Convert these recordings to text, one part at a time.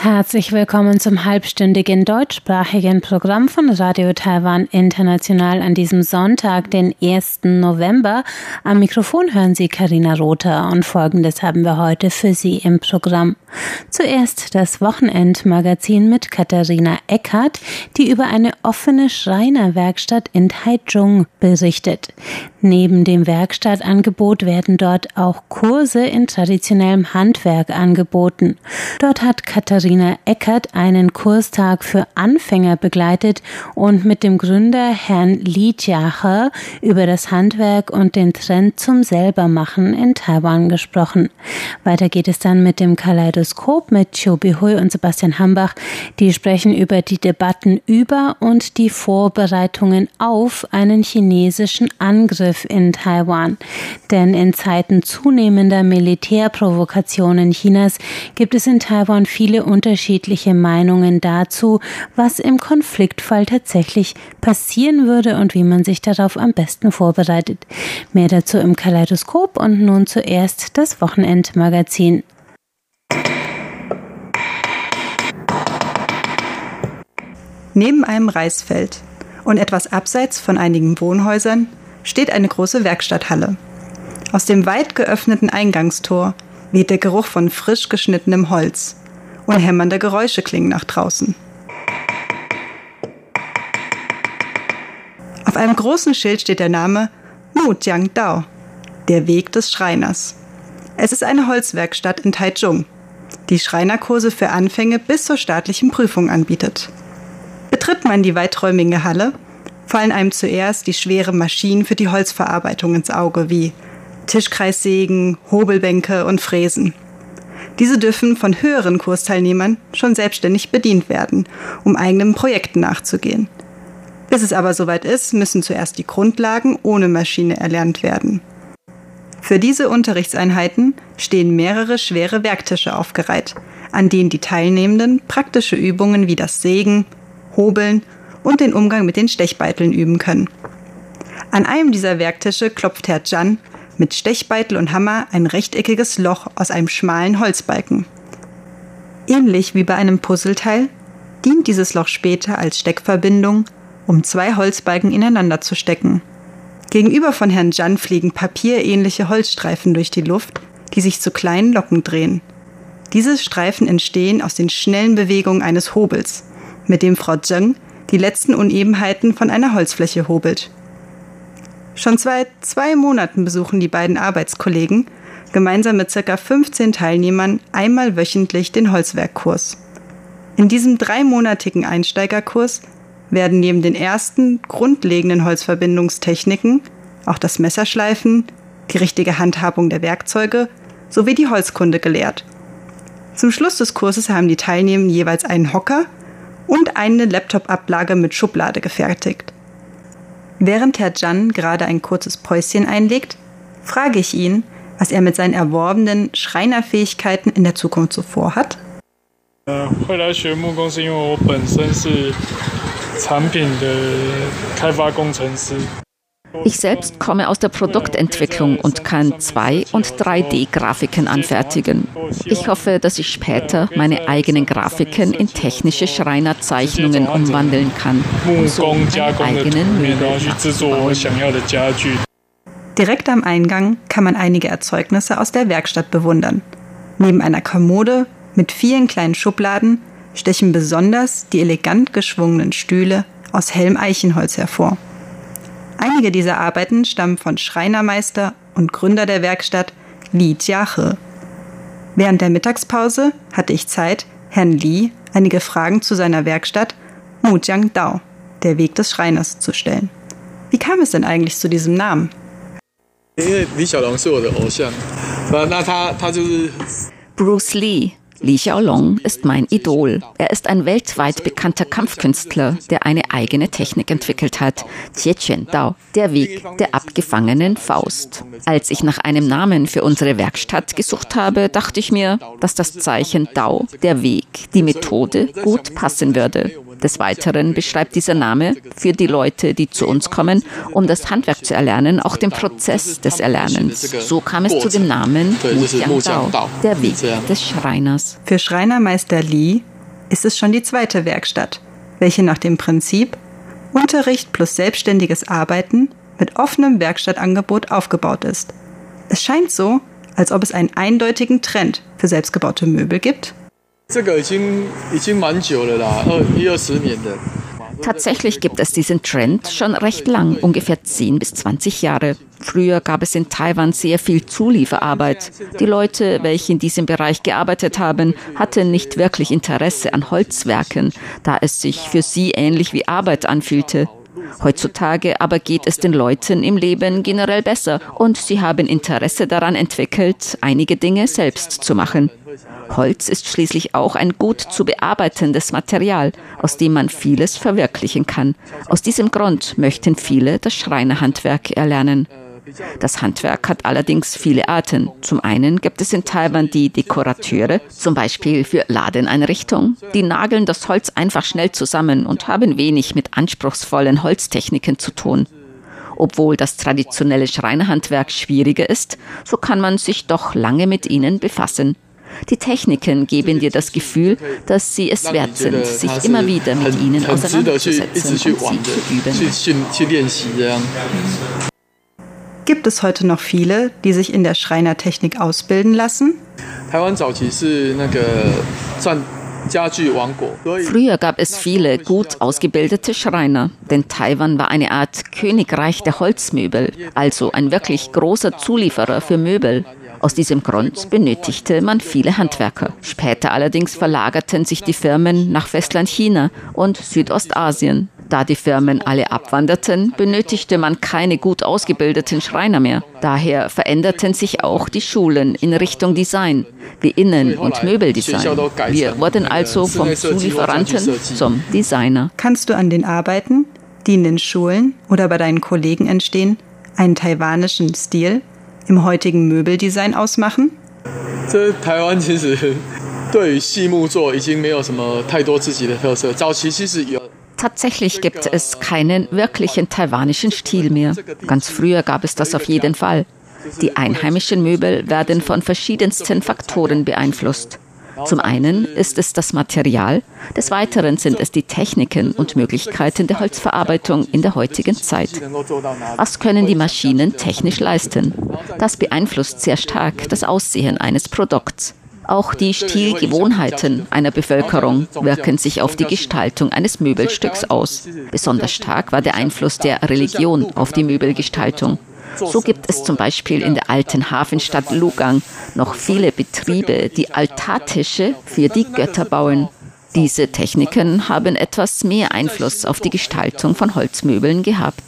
Herzlich willkommen zum halbstündigen deutschsprachigen Programm von Radio Taiwan International an diesem Sonntag, den 1. November. Am Mikrofon hören Sie Karina Rother und Folgendes haben wir heute für Sie im Programm. Zuerst das Wochenendmagazin mit Katharina Eckert, die über eine offene Schreinerwerkstatt in Taichung berichtet. Neben dem Werkstattangebot werden dort auch Kurse in traditionellem Handwerk angeboten. Dort hat Katharina Eckert einen Kurstag für Anfänger begleitet und mit dem Gründer Herrn Li Jiahe über das Handwerk und den Trend zum Selbermachen in Taiwan gesprochen. Weiter geht es dann mit dem Kaleidoskop mit Chobi Hui und Sebastian Hambach. Die sprechen über die Debatten über und die Vorbereitungen auf einen chinesischen Angriff in Taiwan. Denn in Zeiten zunehmender Militärprovokationen Chinas gibt es in Taiwan viele unterschiedliche Meinungen dazu, was im Konfliktfall tatsächlich passieren würde und wie man sich darauf am besten vorbereitet. Mehr dazu im Kaleidoskop und nun zuerst das Wochenendmagazin. Neben einem Reisfeld und etwas abseits von einigen Wohnhäusern steht eine große Werkstatthalle. Aus dem weit geöffneten Eingangstor weht der Geruch von frisch geschnittenem Holz und hämmernde Geräusche klingen nach draußen. Auf einem großen Schild steht der Name Mu Jiang Dao, der Weg des Schreiners. Es ist eine Holzwerkstatt in Taichung, die Schreinerkurse für Anfänge bis zur staatlichen Prüfung anbietet. Betritt man die weiträumige Halle, fallen einem zuerst die schweren Maschinen für die Holzverarbeitung ins Auge, wie Tischkreissägen, Hobelbänke und Fräsen. Diese dürfen von höheren Kursteilnehmern schon selbstständig bedient werden, um eigenen Projekten nachzugehen. Bis es aber soweit ist, müssen zuerst die Grundlagen ohne Maschine erlernt werden. Für diese Unterrichtseinheiten stehen mehrere schwere Werktische aufgereiht, an denen die Teilnehmenden praktische Übungen wie das Sägen, Hobeln und den Umgang mit den Stechbeiteln üben können. An einem dieser Werktische klopft Herr Jan mit Stechbeitel und Hammer ein rechteckiges Loch aus einem schmalen Holzbalken. Ähnlich wie bei einem Puzzleteil dient dieses Loch später als Steckverbindung, um zwei Holzbalken ineinander zu stecken. Gegenüber von Herrn Jan fliegen papierähnliche Holzstreifen durch die Luft, die sich zu kleinen Locken drehen. Diese Streifen entstehen aus den schnellen Bewegungen eines Hobels mit dem Frau Zheng die letzten Unebenheiten von einer Holzfläche hobelt. Schon seit zwei Monaten besuchen die beiden Arbeitskollegen gemeinsam mit ca. 15 Teilnehmern einmal wöchentlich den Holzwerkkurs. In diesem dreimonatigen Einsteigerkurs werden neben den ersten grundlegenden Holzverbindungstechniken auch das Messerschleifen, die richtige Handhabung der Werkzeuge sowie die Holzkunde gelehrt. Zum Schluss des Kurses haben die Teilnehmer jeweils einen Hocker und eine Laptop-Ablage mit Schublade gefertigt. Während Herr Jan gerade ein kurzes Päuschen einlegt, frage ich ihn, was er mit seinen erworbenen Schreinerfähigkeiten in der Zukunft so vorhat. Ich selbst komme aus der Produktentwicklung und kann 2- und 3D-Grafiken anfertigen. Ich hoffe, dass ich später meine eigenen Grafiken in technische Schreinerzeichnungen umwandeln kann, um so eigenen Möbel Direkt am Eingang kann man einige Erzeugnisse aus der Werkstatt bewundern. Neben einer Kommode mit vielen kleinen Schubladen stechen besonders die elegant geschwungenen Stühle aus hellem Eichenholz hervor. Einige dieser Arbeiten stammen von Schreinermeister und Gründer der Werkstatt Li Jiahe. Während der Mittagspause hatte ich Zeit, Herrn Li einige Fragen zu seiner Werkstatt Mujiang Dao, der Weg des Schreiners, zu stellen. Wie kam es denn eigentlich zu diesem Namen? Bruce Lee Li Xiaolong ist mein Idol. Er ist ein weltweit bekannter Kampfkünstler, der eine eigene Technik entwickelt hat. Qian Dao, der Weg der abgefangenen Faust. Als ich nach einem Namen für unsere Werkstatt gesucht habe, dachte ich mir, dass das Zeichen Dao, der Weg, die Methode gut passen würde. Des Weiteren beschreibt dieser Name für die Leute, die zu uns kommen, um das Handwerk zu erlernen, auch den Prozess des Erlernens. So kam es zu dem Namen Wu Dao, der Weg des Schreiners. Für Schreinermeister Li ist es schon die zweite Werkstatt, welche nach dem Prinzip Unterricht plus selbstständiges Arbeiten mit offenem Werkstattangebot aufgebaut ist. Es scheint so, als ob es einen eindeutigen Trend für selbstgebaute Möbel gibt. Tatsächlich gibt es diesen Trend schon recht lang, ungefähr 10 bis 20 Jahre. Früher gab es in Taiwan sehr viel Zulieferarbeit. Die Leute, welche in diesem Bereich gearbeitet haben, hatten nicht wirklich Interesse an Holzwerken, da es sich für sie ähnlich wie Arbeit anfühlte. Heutzutage aber geht es den Leuten im Leben generell besser und sie haben Interesse daran entwickelt, einige Dinge selbst zu machen. Holz ist schließlich auch ein gut zu bearbeitendes Material, aus dem man vieles verwirklichen kann. Aus diesem Grund möchten viele das Schreinerhandwerk erlernen. Das Handwerk hat allerdings viele Arten. Zum einen gibt es in Taiwan die Dekorateure, zum Beispiel für Ladeneinrichtungen. Die nageln das Holz einfach schnell zusammen und haben wenig mit anspruchsvollen Holztechniken zu tun. Obwohl das traditionelle Schreinerhandwerk schwieriger ist, so kann man sich doch lange mit ihnen befassen. Die Techniken geben dir das Gefühl, dass sie es wert sind, sich immer wieder mit ihnen auseinanderzusetzen und sie zu üben. Gibt es heute noch viele, die sich in der Schreinertechnik ausbilden lassen? Früher gab es viele gut ausgebildete Schreiner, denn Taiwan war eine Art Königreich der Holzmöbel, also ein wirklich großer Zulieferer für Möbel. Aus diesem Grund benötigte man viele Handwerker. Später allerdings verlagerten sich die Firmen nach Festland China und Südostasien. Da die Firmen alle abwanderten, benötigte man keine gut ausgebildeten Schreiner mehr. Daher veränderten sich auch die Schulen in Richtung Design, wie Innen- und Möbeldesign. Wir wurden also vom Zulieferanten zum Designer. Kannst du an den Arbeiten, die in den Schulen oder bei deinen Kollegen entstehen, einen taiwanischen Stil im heutigen Möbeldesign ausmachen? 这 Tatsächlich gibt es keinen wirklichen taiwanischen Stil mehr. Ganz früher gab es das auf jeden Fall. Die einheimischen Möbel werden von verschiedensten Faktoren beeinflusst. Zum einen ist es das Material, des Weiteren sind es die Techniken und Möglichkeiten der Holzverarbeitung in der heutigen Zeit. Was können die Maschinen technisch leisten? Das beeinflusst sehr stark das Aussehen eines Produkts. Auch die Stilgewohnheiten einer Bevölkerung wirken sich auf die Gestaltung eines Möbelstücks aus. Besonders stark war der Einfluss der Religion auf die Möbelgestaltung. So gibt es zum Beispiel in der alten Hafenstadt Lugang noch viele Betriebe, die Altartische für die Götter bauen. Diese Techniken haben etwas mehr Einfluss auf die Gestaltung von Holzmöbeln gehabt.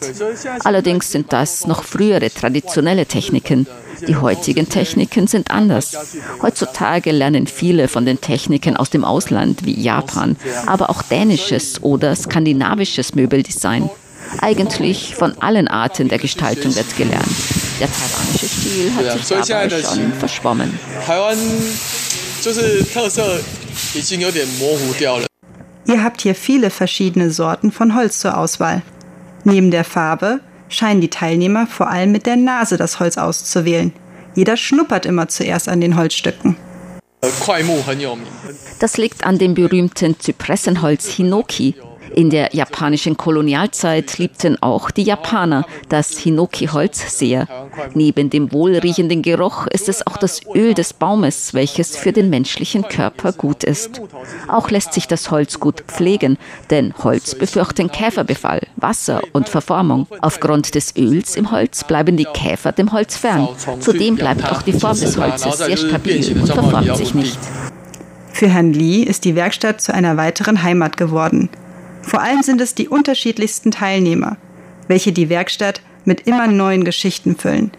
Allerdings sind das noch frühere traditionelle Techniken. Die heutigen Techniken sind anders. Heutzutage lernen viele von den Techniken aus dem Ausland wie Japan, aber auch dänisches oder skandinavisches Möbeldesign. Eigentlich von allen Arten der Gestaltung wird gelernt. Der taiwanische Stil hat sich dabei schon verschwommen. Ihr habt hier viele verschiedene Sorten von Holz zur Auswahl. Neben der Farbe scheinen die Teilnehmer vor allem mit der Nase das Holz auszuwählen. Jeder schnuppert immer zuerst an den Holzstücken. Das liegt an dem berühmten Zypressenholz Hinoki, in der japanischen Kolonialzeit liebten auch die Japaner das Hinoki-Holz sehr. Neben dem wohlriechenden Geruch ist es auch das Öl des Baumes, welches für den menschlichen Körper gut ist. Auch lässt sich das Holz gut pflegen, denn Holz befürchten Käferbefall, Wasser und Verformung. Aufgrund des Öls im Holz bleiben die Käfer dem Holz fern. Zudem bleibt auch die Form des Holzes sehr stabil und verformt sich nicht. Für Herrn Lee ist die Werkstatt zu einer weiteren Heimat geworden. Vor allem sind es die unterschiedlichsten Teilnehmer, welche die Werkstatt mit immer neuen Geschichten füllen.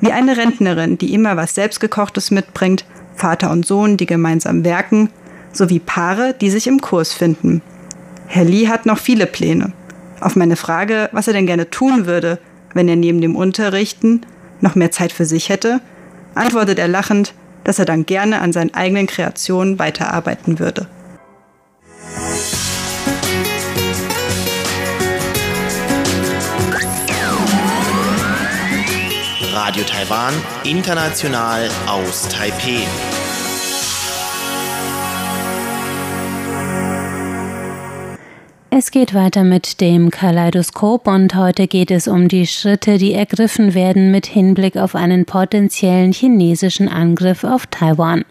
Wie eine Rentnerin, die immer was Selbstgekochtes mitbringt, Vater und Sohn, die gemeinsam werken, sowie Paare, die sich im Kurs finden. Herr Lee hat noch viele Pläne. Auf meine Frage, was er denn gerne tun würde, wenn er neben dem Unterrichten noch mehr Zeit für sich hätte, antwortet er lachend, dass er dann gerne an seinen eigenen Kreationen weiterarbeiten würde. Radio Taiwan, international aus Taipeh. Es geht weiter mit dem Kaleidoskop und heute geht es um die Schritte, die ergriffen werden mit Hinblick auf einen potenziellen chinesischen Angriff auf Taiwan.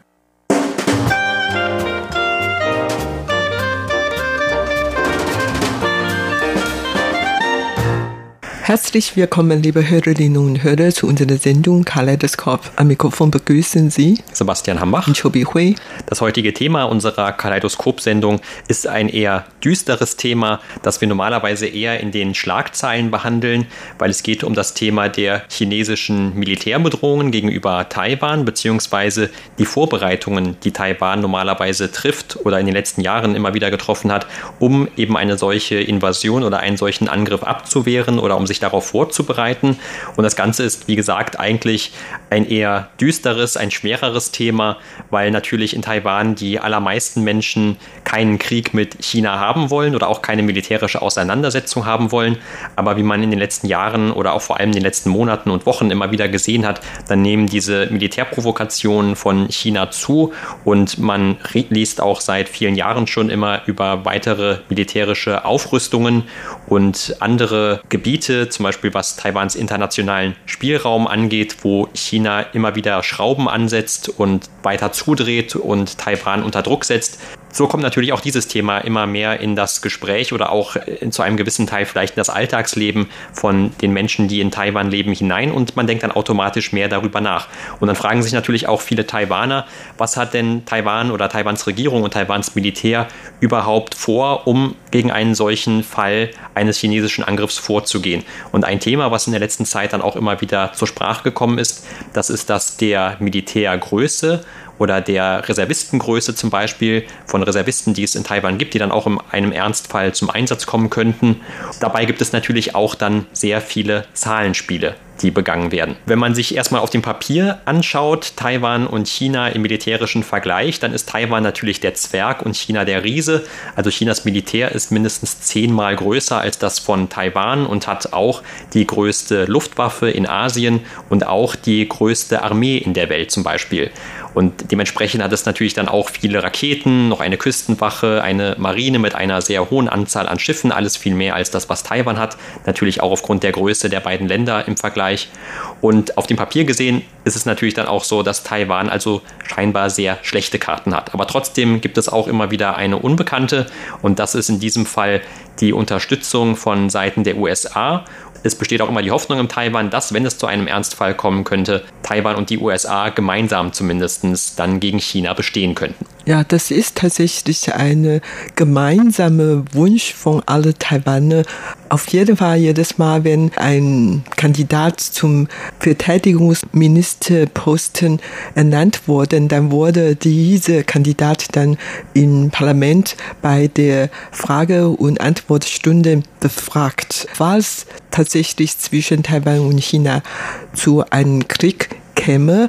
Herzlich willkommen, liebe Hörerinnen und Hörer, zu unserer Sendung Kaleidoskop. Am Mikrofon begrüßen Sie Sebastian Hambach und Chobi Hui. Das heutige Thema unserer Kaleidoskop-Sendung ist ein eher düsteres Thema, das wir normalerweise eher in den Schlagzeilen behandeln, weil es geht um das Thema der chinesischen Militärbedrohungen gegenüber Taiwan beziehungsweise die Vorbereitungen, die Taiwan normalerweise trifft oder in den letzten Jahren immer wieder getroffen hat, um eben eine solche Invasion oder einen solchen Angriff abzuwehren oder um sich sich darauf vorzubereiten. Und das Ganze ist, wie gesagt, eigentlich ein eher düsteres, ein schwereres Thema, weil natürlich in Taiwan die allermeisten Menschen keinen Krieg mit China haben wollen oder auch keine militärische Auseinandersetzung haben wollen. Aber wie man in den letzten Jahren oder auch vor allem in den letzten Monaten und Wochen immer wieder gesehen hat, dann nehmen diese Militärprovokationen von China zu und man liest auch seit vielen Jahren schon immer über weitere militärische Aufrüstungen und andere Gebiete, zum Beispiel was Taiwans internationalen Spielraum angeht, wo China immer wieder Schrauben ansetzt und weiter zudreht und Taiwan unter Druck setzt. So kommt natürlich auch dieses Thema immer mehr in das Gespräch oder auch zu einem gewissen Teil vielleicht in das Alltagsleben von den Menschen, die in Taiwan leben, hinein und man denkt dann automatisch mehr darüber nach. Und dann fragen sich natürlich auch viele Taiwaner, was hat denn Taiwan oder Taiwans Regierung und Taiwans Militär überhaupt vor, um gegen einen solchen Fall eines chinesischen Angriffs vorzugehen. Und ein Thema, was in der letzten Zeit dann auch immer wieder zur Sprache gekommen ist, das ist das der Militärgröße oder der Reservistengröße zum Beispiel von Reservisten, die es in Taiwan gibt, die dann auch in einem Ernstfall zum Einsatz kommen könnten. Dabei gibt es natürlich auch dann sehr viele Zahlenspiele die begangen werden. Wenn man sich erstmal auf dem Papier anschaut, Taiwan und China im militärischen Vergleich, dann ist Taiwan natürlich der Zwerg und China der Riese. Also Chinas Militär ist mindestens zehnmal größer als das von Taiwan und hat auch die größte Luftwaffe in Asien und auch die größte Armee in der Welt zum Beispiel. Und dementsprechend hat es natürlich dann auch viele Raketen, noch eine Küstenwache, eine Marine mit einer sehr hohen Anzahl an Schiffen, alles viel mehr als das, was Taiwan hat. Natürlich auch aufgrund der Größe der beiden Länder im Vergleich. Und auf dem Papier gesehen ist es natürlich dann auch so, dass Taiwan also scheinbar sehr schlechte Karten hat. Aber trotzdem gibt es auch immer wieder eine Unbekannte und das ist in diesem Fall die Unterstützung von Seiten der USA es besteht auch immer die Hoffnung in Taiwan, dass, wenn es zu einem Ernstfall kommen könnte, Taiwan und die USA gemeinsam zumindest dann gegen China bestehen könnten. Ja, das ist tatsächlich ein gemeinsamer Wunsch von allen Taiwaner. Auf jeden Fall jedes Mal, wenn ein Kandidat zum Verteidigungsministerposten ernannt wurde, dann wurde dieser Kandidat dann im Parlament bei der Frage- und Antwortstunde befragt. Was tatsächlich zwischen Taiwan und China zu einem Krieg käme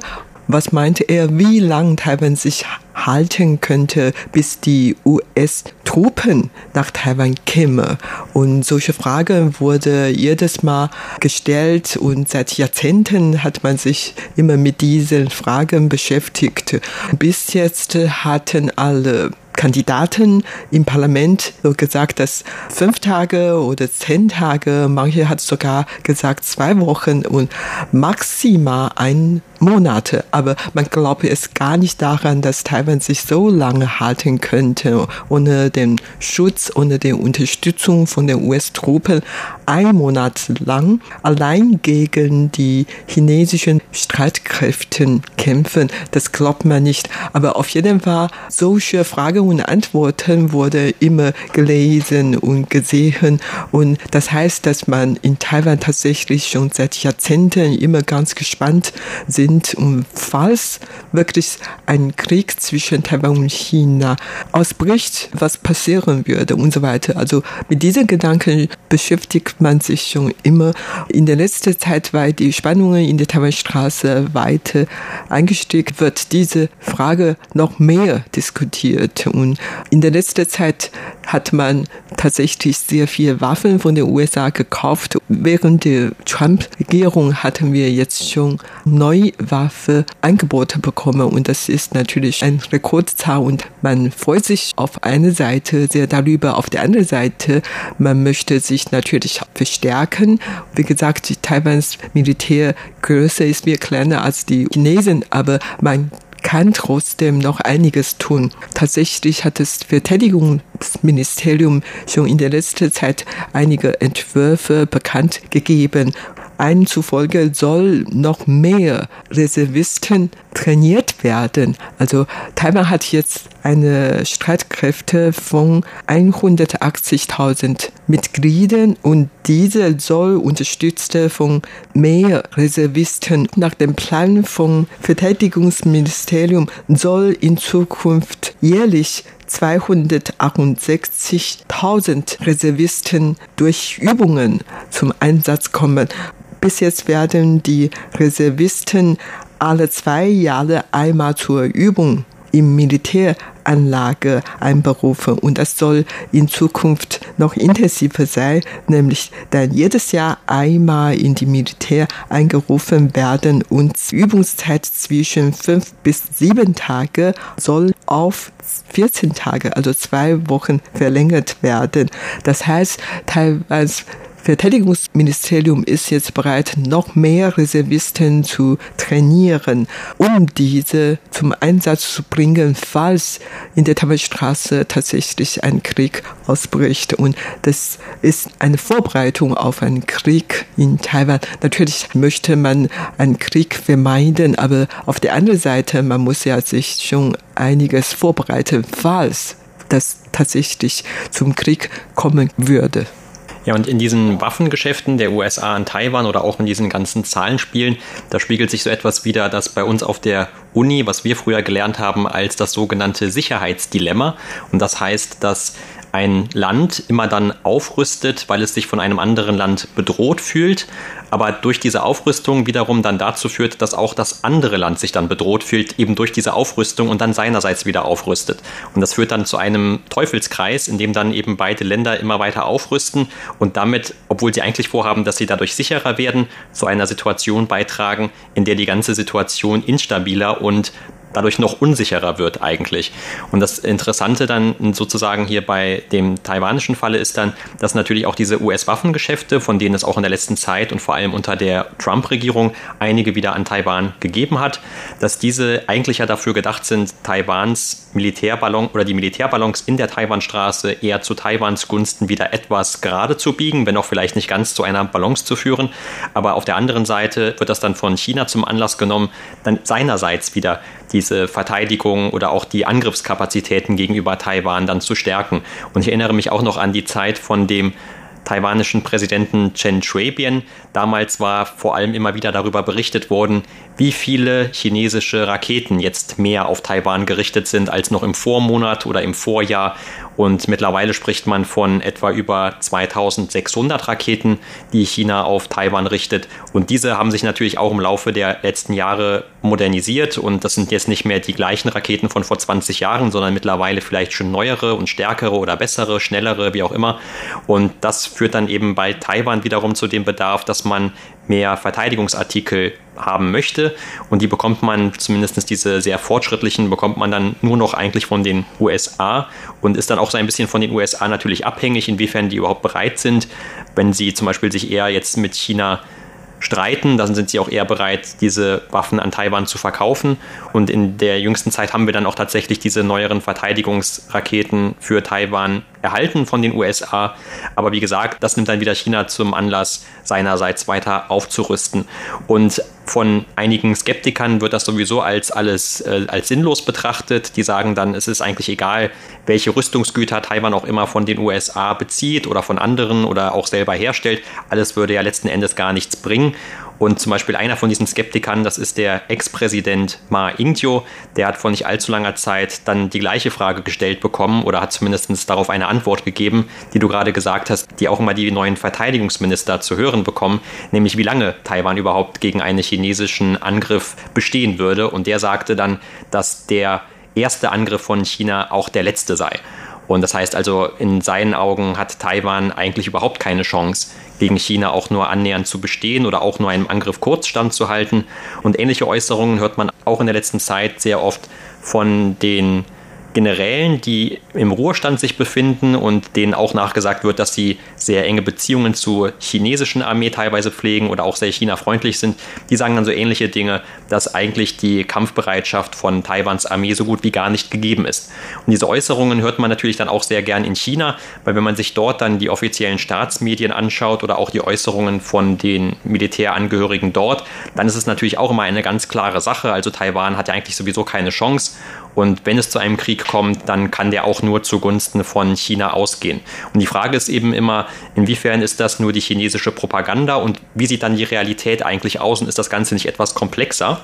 was meinte er, wie lange Taiwan sich halten könnte, bis die US-Truppen nach Taiwan kämen? Und solche Fragen wurde jedes Mal gestellt und seit Jahrzehnten hat man sich immer mit diesen Fragen beschäftigt. Bis jetzt hatten alle Kandidaten im Parlament so gesagt, dass fünf Tage oder zehn Tage, manche hat sogar gesagt zwei Wochen und maximal ein Monate. Aber man glaube es gar nicht daran, dass Taiwan sich so lange halten könnte, ohne den Schutz, ohne die Unterstützung von den US-Truppen ein Monat lang allein gegen die chinesischen Streitkräfte kämpfen. Das glaubt man nicht. Aber auf jeden Fall, solche Fragen und Antworten wurde immer gelesen und gesehen. Und das heißt, dass man in Taiwan tatsächlich schon seit Jahrzehnten immer ganz gespannt sind, sind und falls wirklich ein Krieg zwischen Taiwan und China ausbricht, was passieren würde und so weiter. Also mit diesen Gedanken beschäftigt man sich schon immer. In der letzten Zeit, weil die Spannungen in der Taiwanstraße weiter eingestiegen, wird diese Frage noch mehr diskutiert. Und in der letzten Zeit hat man tatsächlich sehr viele Waffen von den USA gekauft. Während der Trump-Regierung hatten wir jetzt schon neue Waffenangebote bekommen und das ist natürlich ein Rekordzahl und man freut sich auf eine Seite sehr darüber, auf der anderen Seite, man möchte sich natürlich verstärken. Wie gesagt, Taiwans Militärgröße ist viel kleiner als die Chinesen, aber man kann trotzdem noch einiges tun. Tatsächlich hat das Verteidigungsministerium schon in der letzten Zeit einige Entwürfe bekannt gegeben. Einen zufolge soll noch mehr Reservisten trainiert werden. Also Taiwan hat jetzt eine Streitkräfte von 180.000 Mitgliedern und diese soll unterstützt von mehr Reservisten. Nach dem Plan vom Verteidigungsministerium soll in Zukunft jährlich 268.000 Reservisten durch Übungen zum Einsatz kommen. Bis jetzt werden die Reservisten alle zwei Jahre einmal zur Übung im Militäranlage einberufen und das soll in Zukunft noch intensiver sein, nämlich dann jedes Jahr einmal in die Militär eingerufen werden und Übungszeit zwischen fünf bis sieben Tage soll auf 14 Tage, also zwei Wochen verlängert werden. Das heißt, Taiwans Verteidigungsministerium ist jetzt bereit, noch mehr Reservisten zu trainieren, um diese zum Einsatz zu bringen, falls in der Taiwanstraße tatsächlich ein Krieg ausbricht. Und das ist eine Vorbereitung auf einen Krieg in Taiwan. Natürlich möchte man einen Krieg vermeiden, aber auf der anderen Seite, man muss ja sich schon einiges vorbereiten, falls das tatsächlich zum Krieg kommen würde. Ja, und in diesen Waffengeschäften der USA an Taiwan oder auch in diesen ganzen Zahlenspielen, da spiegelt sich so etwas wieder, das bei uns auf der Uni, was wir früher gelernt haben, als das sogenannte Sicherheitsdilemma. Und das heißt, dass ein Land immer dann aufrüstet, weil es sich von einem anderen Land bedroht fühlt, aber durch diese Aufrüstung wiederum dann dazu führt, dass auch das andere Land sich dann bedroht fühlt, eben durch diese Aufrüstung und dann seinerseits wieder aufrüstet. Und das führt dann zu einem Teufelskreis, in dem dann eben beide Länder immer weiter aufrüsten und damit, obwohl sie eigentlich vorhaben, dass sie dadurch sicherer werden, zu einer Situation beitragen, in der die ganze Situation instabiler und dadurch noch unsicherer wird eigentlich. Und das Interessante dann sozusagen hier bei dem taiwanischen Falle ist dann, dass natürlich auch diese US-Waffengeschäfte, von denen es auch in der letzten Zeit und vor allem unter der Trump-Regierung einige wieder an Taiwan gegeben hat, dass diese eigentlich ja dafür gedacht sind, Taiwans Militärballon oder die Militärballons in der Taiwanstraße eher zu Taiwans Gunsten wieder etwas gerade zu biegen, wenn auch vielleicht nicht ganz zu einer Balance zu führen. Aber auf der anderen Seite wird das dann von China zum Anlass genommen, dann seinerseits wieder diese Verteidigung oder auch die Angriffskapazitäten gegenüber Taiwan dann zu stärken. Und ich erinnere mich auch noch an die Zeit von dem taiwanischen Präsidenten Chen Shui-bian. Damals war vor allem immer wieder darüber berichtet worden, wie viele chinesische Raketen jetzt mehr auf Taiwan gerichtet sind als noch im Vormonat oder im Vorjahr. Und mittlerweile spricht man von etwa über 2600 Raketen, die China auf Taiwan richtet. Und diese haben sich natürlich auch im Laufe der letzten Jahre modernisiert. Und das sind jetzt nicht mehr die gleichen Raketen von vor 20 Jahren, sondern mittlerweile vielleicht schon neuere und stärkere oder bessere, schnellere, wie auch immer. Und das führt dann eben bei Taiwan wiederum zu dem Bedarf, dass man mehr Verteidigungsartikel haben möchte. Und die bekommt man, zumindest diese sehr fortschrittlichen, bekommt man dann nur noch eigentlich von den USA und ist dann auch so ein bisschen von den USA natürlich abhängig, inwiefern die überhaupt bereit sind, wenn sie zum Beispiel sich eher jetzt mit China streiten, dann sind sie auch eher bereit, diese Waffen an Taiwan zu verkaufen. Und in der jüngsten Zeit haben wir dann auch tatsächlich diese neueren Verteidigungsraketen für Taiwan erhalten von den USA. Aber wie gesagt, das nimmt dann wieder China zum Anlass, seinerseits weiter aufzurüsten. Und von einigen Skeptikern wird das sowieso als alles äh, als sinnlos betrachtet. Die sagen dann, es ist eigentlich egal, welche Rüstungsgüter Taiwan auch immer von den USA bezieht oder von anderen oder auch selber herstellt. Alles würde ja letzten Endes gar nichts bringen. Und zum Beispiel einer von diesen Skeptikern, das ist der Ex-Präsident Ma Ying-jeou, der hat vor nicht allzu langer Zeit dann die gleiche Frage gestellt bekommen oder hat zumindest darauf eine Antwort gegeben, die du gerade gesagt hast, die auch immer die neuen Verteidigungsminister zu hören bekommen, nämlich wie lange Taiwan überhaupt gegen einen chinesischen Angriff bestehen würde. Und der sagte dann, dass der erste Angriff von China auch der letzte sei. Und das heißt also, in seinen Augen hat Taiwan eigentlich überhaupt keine Chance, gegen China auch nur annähernd zu bestehen oder auch nur einem Angriff kurz standzuhalten. Und ähnliche Äußerungen hört man auch in der letzten Zeit sehr oft von den Generälen, die im Ruhestand sich befinden und denen auch nachgesagt wird, dass sie sehr enge Beziehungen zur chinesischen Armee teilweise pflegen oder auch sehr China-freundlich sind, die sagen dann so ähnliche Dinge, dass eigentlich die Kampfbereitschaft von Taiwans Armee so gut wie gar nicht gegeben ist. Und diese Äußerungen hört man natürlich dann auch sehr gern in China, weil wenn man sich dort dann die offiziellen Staatsmedien anschaut oder auch die Äußerungen von den Militärangehörigen dort, dann ist es natürlich auch immer eine ganz klare Sache. Also Taiwan hat ja eigentlich sowieso keine Chance und wenn es zu einem Krieg kommt, dann kann der auch nur zugunsten von China ausgehen. Und die Frage ist eben immer, inwiefern ist das nur die chinesische Propaganda und wie sieht dann die Realität eigentlich aus und ist das Ganze nicht etwas komplexer?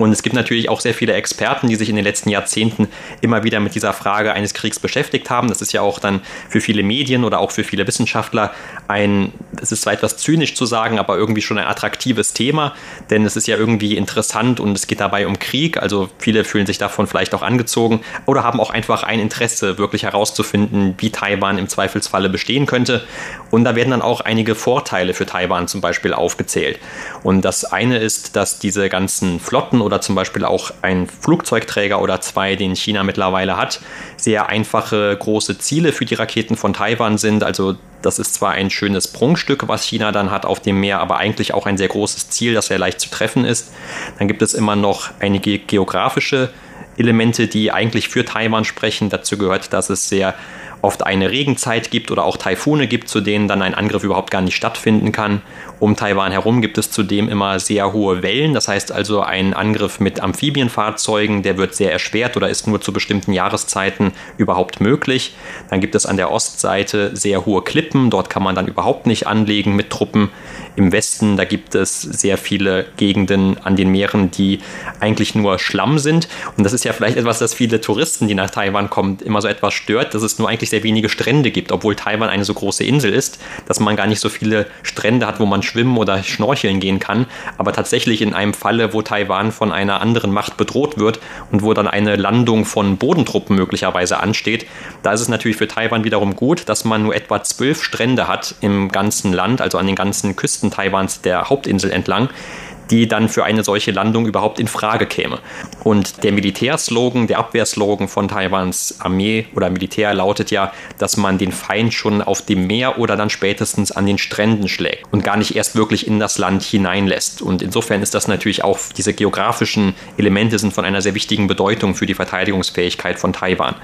Und es gibt natürlich auch sehr viele Experten, die sich in den letzten Jahrzehnten immer wieder mit dieser Frage eines Kriegs beschäftigt haben. Das ist ja auch dann für viele Medien oder auch für viele Wissenschaftler ein, es ist zwar etwas zynisch zu sagen, aber irgendwie schon ein attraktives Thema, denn es ist ja irgendwie interessant und es geht dabei um Krieg. Also viele fühlen sich davon vielleicht auch angezogen oder haben auch einfach ein Interesse, wirklich herauszufinden, wie Taiwan im Zweifelsfalle bestehen könnte. Und da werden dann auch einige Vorteile für Taiwan zum Beispiel aufgezählt. Und das eine ist, dass diese ganzen Flotten oder zum Beispiel auch ein Flugzeugträger oder zwei, den China mittlerweile hat, sehr einfache große Ziele für die Raketen von Taiwan sind. Also das ist zwar ein schönes Prunkstück, was China dann hat auf dem Meer, aber eigentlich auch ein sehr großes Ziel, das sehr leicht zu treffen ist. Dann gibt es immer noch einige geografische Elemente, die eigentlich für Taiwan sprechen. Dazu gehört, dass es sehr oft eine Regenzeit gibt oder auch Taifune gibt, zu denen dann ein Angriff überhaupt gar nicht stattfinden kann. Um Taiwan herum gibt es zudem immer sehr hohe Wellen. Das heißt also, ein Angriff mit Amphibienfahrzeugen, der wird sehr erschwert oder ist nur zu bestimmten Jahreszeiten überhaupt möglich. Dann gibt es an der Ostseite sehr hohe Klippen. Dort kann man dann überhaupt nicht anlegen mit Truppen. Im Westen, da gibt es sehr viele Gegenden an den Meeren, die eigentlich nur Schlamm sind. Und das ist ja vielleicht etwas, das viele Touristen, die nach Taiwan kommen, immer so etwas stört, dass es nur eigentlich sehr wenige Strände gibt, obwohl Taiwan eine so große Insel ist, dass man gar nicht so viele Strände hat, wo man schwimmen oder schnorcheln gehen kann. Aber tatsächlich in einem Falle, wo Taiwan von einer anderen Macht bedroht wird und wo dann eine Landung von Bodentruppen möglicherweise ansteht, da ist es natürlich für Taiwan wiederum gut, dass man nur etwa zwölf Strände hat im ganzen Land, also an den ganzen Küsten Taiwans der Hauptinsel entlang, die dann für eine solche Landung überhaupt in Frage käme. Und der Militärslogan, der Abwehrslogan von Taiwans Armee oder Militär lautet ja, dass man den Feind schon auf dem Meer oder dann spätestens an den Stränden schlägt und gar nicht erst wirklich in das Land hineinlässt. Und insofern ist das natürlich auch, diese geografischen Elemente sind von einer sehr wichtigen Bedeutung für die Verteidigungsfähigkeit von Taiwan.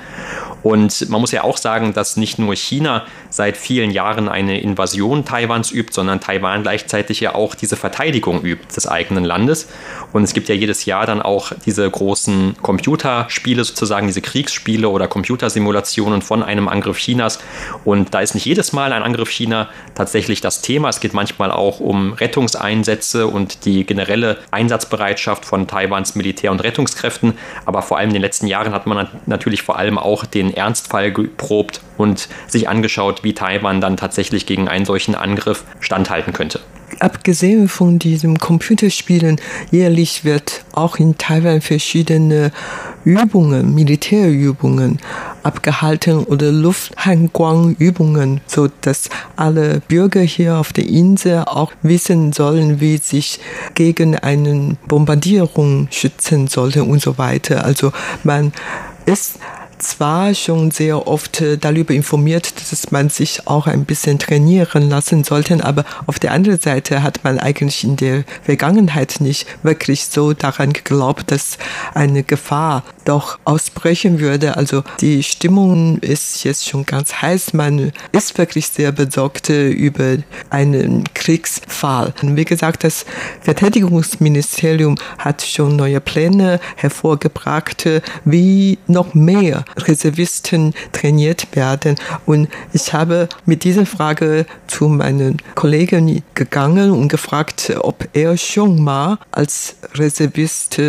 Und man muss ja auch sagen, dass nicht nur China seit vielen Jahren eine Invasion Taiwans übt, sondern Taiwan gleichzeitig ja auch diese Verteidigung übt des eigenen Landes. Und es gibt ja jedes Jahr dann auch diese großen Computerspiele sozusagen, diese Kriegsspiele oder Computersimulationen von einem Angriff Chinas. Und da ist nicht jedes Mal ein Angriff China tatsächlich das Thema. Es geht manchmal auch um Rettungseinsätze und die generelle Einsatzbereitschaft von Taiwans Militär- und Rettungskräften. Aber vor allem in den letzten Jahren hat man natürlich vor allem auch den Ernstfall geprobt und sich angeschaut, wie Taiwan dann tatsächlich gegen einen solchen Angriff standhalten könnte. Abgesehen von diesem Computerspielen, jährlich wird auch in Taiwan verschiedene Übungen, Militärübungen abgehalten oder Lufthanguang-Übungen, so dass alle Bürger hier auf der Insel auch wissen sollen, wie sich gegen eine Bombardierung schützen sollte und so weiter. Also man ist zwar schon sehr oft äh, darüber informiert, dass man sich auch ein bisschen trainieren lassen sollte, aber auf der anderen Seite hat man eigentlich in der Vergangenheit nicht wirklich so daran geglaubt, dass eine Gefahr doch ausbrechen würde. Also die Stimmung ist jetzt schon ganz heiß. Man ist wirklich sehr besorgt äh, über einen Kriegsfall. Wie gesagt, das Verteidigungsministerium hat schon neue Pläne hervorgebracht, äh, wie noch mehr Reservisten trainiert werden. Und ich habe mit dieser Frage zu meinen Kollegen gegangen und gefragt, ob er schon mal als Reservist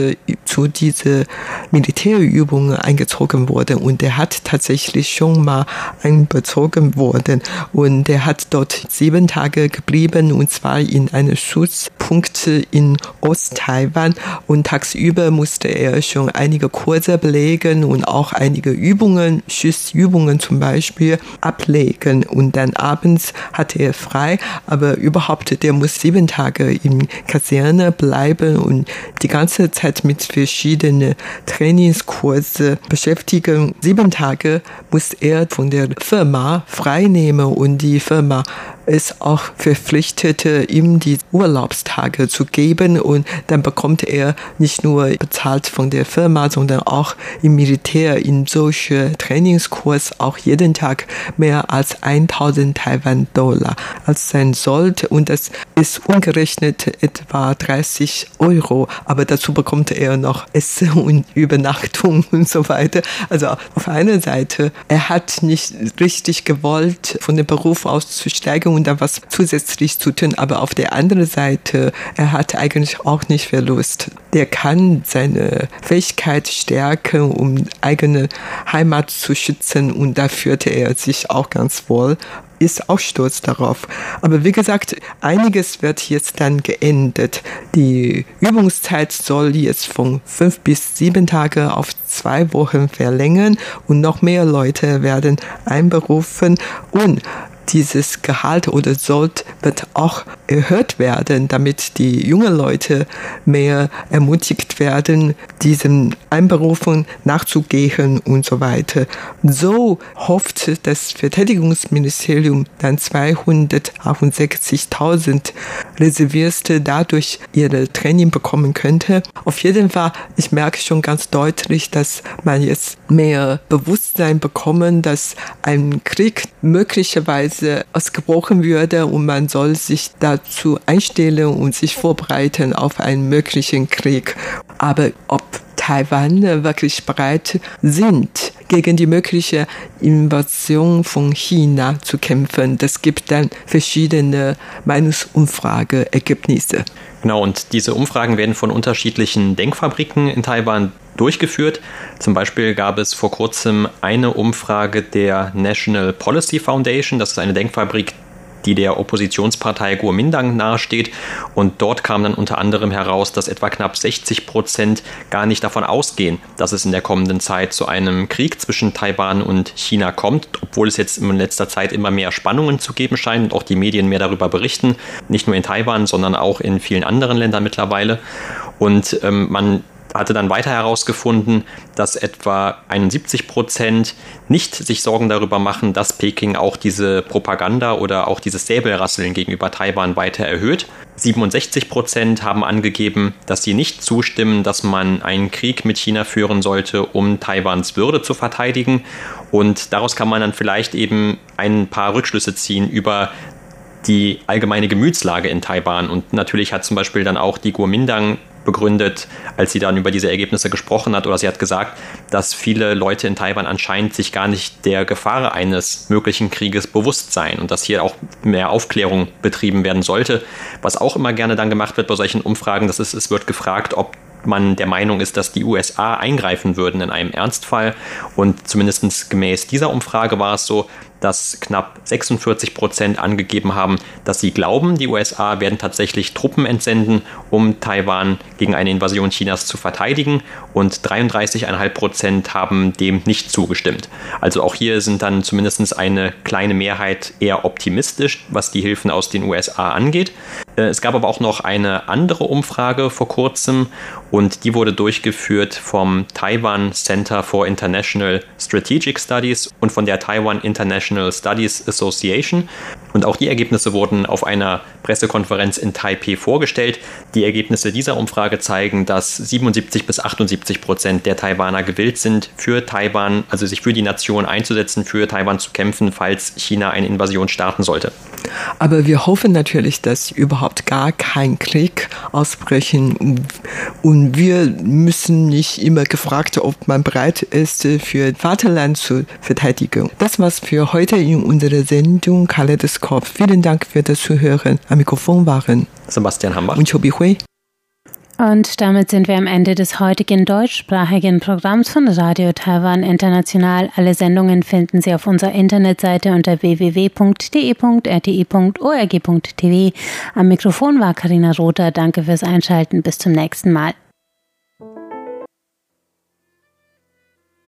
zu dieser Militärübung eingezogen wurde. Und er hat tatsächlich schon mal einbezogen worden. Und er hat dort sieben Tage geblieben und zwar in einem Schutzpunkt in Ost-Taiwan. Und tagsüber musste er schon einige Kurse belegen und auch einige Übungen, Schießübungen zum Beispiel, ablegen. Und dann abends hatte er frei, aber überhaupt, der muss sieben Tage in Kaserne bleiben und die ganze Zeit mit verschiedenen Trainingskurse beschäftigen. Sieben Tage muss er von der Firma freinehmen und die Firma ist auch verpflichtet, ihm die Urlaubstage zu geben. Und dann bekommt er nicht nur bezahlt von der Firma, sondern auch im Militär in solche Trainingskurs auch jeden Tag mehr als 1000 Taiwan-Dollar als sein Sold. Und das ist umgerechnet etwa 30 Euro, aber dazu bekommt er noch Essen und Übernachtung und so weiter. Also auf einer Seite, er hat nicht richtig gewollt, von dem Beruf auszusteigen und da was zusätzlich zu tun. Aber auf der anderen Seite, er hat eigentlich auch nicht Verlust. Der kann seine Fähigkeit stärken, um eigene Heimat zu schützen und da fühlte er sich auch ganz wohl ist auch stolz darauf. Aber wie gesagt, einiges wird jetzt dann geändert. Die Übungszeit soll jetzt von fünf bis sieben Tage auf zwei Wochen verlängern und noch mehr Leute werden einberufen und dieses Gehalt oder Sold wird auch erhöht werden, damit die jungen Leute mehr ermutigt werden, diesem Einberufung nachzugehen und so weiter. So hofft das Verteidigungsministerium dann 268.000 Reservierte dadurch ihre Training bekommen könnte. Auf jeden Fall, ich merke schon ganz deutlich, dass man jetzt mehr Bewusstsein bekommen, dass ein Krieg möglicherweise ausgebrochen würde und man soll sich dazu einstellen und sich vorbereiten auf einen möglichen Krieg. Aber ob Taiwan wirklich bereit sind, gegen die mögliche Invasion von China zu kämpfen. Das gibt dann verschiedene Meinungsumfrageergebnisse. Genau, und diese Umfragen werden von unterschiedlichen Denkfabriken in Taiwan durchgeführt. Zum Beispiel gab es vor kurzem eine Umfrage der National Policy Foundation. Das ist eine Denkfabrik, die der Oppositionspartei Kuomintang nahesteht. Und dort kam dann unter anderem heraus, dass etwa knapp 60 Prozent gar nicht davon ausgehen, dass es in der kommenden Zeit zu einem Krieg zwischen Taiwan und China kommt, obwohl es jetzt in letzter Zeit immer mehr Spannungen zu geben scheint und auch die Medien mehr darüber berichten. Nicht nur in Taiwan, sondern auch in vielen anderen Ländern mittlerweile. Und ähm, man hatte dann weiter herausgefunden, dass etwa 71 Prozent nicht sich Sorgen darüber machen, dass Peking auch diese Propaganda oder auch dieses Säbelrasseln gegenüber Taiwan weiter erhöht. 67 Prozent haben angegeben, dass sie nicht zustimmen, dass man einen Krieg mit China führen sollte, um Taiwans Würde zu verteidigen. Und daraus kann man dann vielleicht eben ein paar Rückschlüsse ziehen über die allgemeine Gemütslage in Taiwan. Und natürlich hat zum Beispiel dann auch die Kuomintang begründet, als sie dann über diese Ergebnisse gesprochen hat, oder sie hat gesagt, dass viele Leute in Taiwan anscheinend sich gar nicht der Gefahr eines möglichen Krieges bewusst seien und dass hier auch mehr Aufklärung betrieben werden sollte. Was auch immer gerne dann gemacht wird bei solchen Umfragen, das ist, es wird gefragt, ob man der Meinung ist, dass die USA eingreifen würden in einem Ernstfall. Und zumindest gemäß dieser Umfrage war es so, dass knapp 46 Prozent angegeben haben, dass sie glauben, die USA werden tatsächlich Truppen entsenden, um Taiwan gegen eine Invasion Chinas zu verteidigen. Und 33,5 Prozent haben dem nicht zugestimmt. Also auch hier sind dann zumindest eine kleine Mehrheit eher optimistisch, was die Hilfen aus den USA angeht. Äh, es gab aber auch noch eine andere Umfrage vor kurzem und die wurde durchgeführt vom Taiwan Center for International Strategic Studies und von der Taiwan International International Studies Association. Und auch die Ergebnisse wurden auf einer Pressekonferenz in Taipei vorgestellt. Die Ergebnisse dieser Umfrage zeigen, dass 77 bis 78 Prozent der Taiwaner gewillt sind, für Taiwan, also sich für die Nation einzusetzen, für Taiwan zu kämpfen, falls China eine Invasion starten sollte. Aber wir hoffen natürlich, dass überhaupt gar kein Krieg ausbrechen und wir müssen nicht immer gefragt, ob man bereit ist, für Vaterland zu verteidigen. Das war's für heute in unserer Sendung Kaleidoskop. Vielen Dank für das Zuhören. Am Mikrofon waren Sebastian Hambach und Chobi Hui. Und damit sind wir am Ende des heutigen deutschsprachigen Programms von Radio Taiwan International. Alle Sendungen finden Sie auf unserer Internetseite unter www.de.rti.org.tv. Am Mikrofon war Karina Rother. Danke fürs Einschalten. Bis zum nächsten Mal.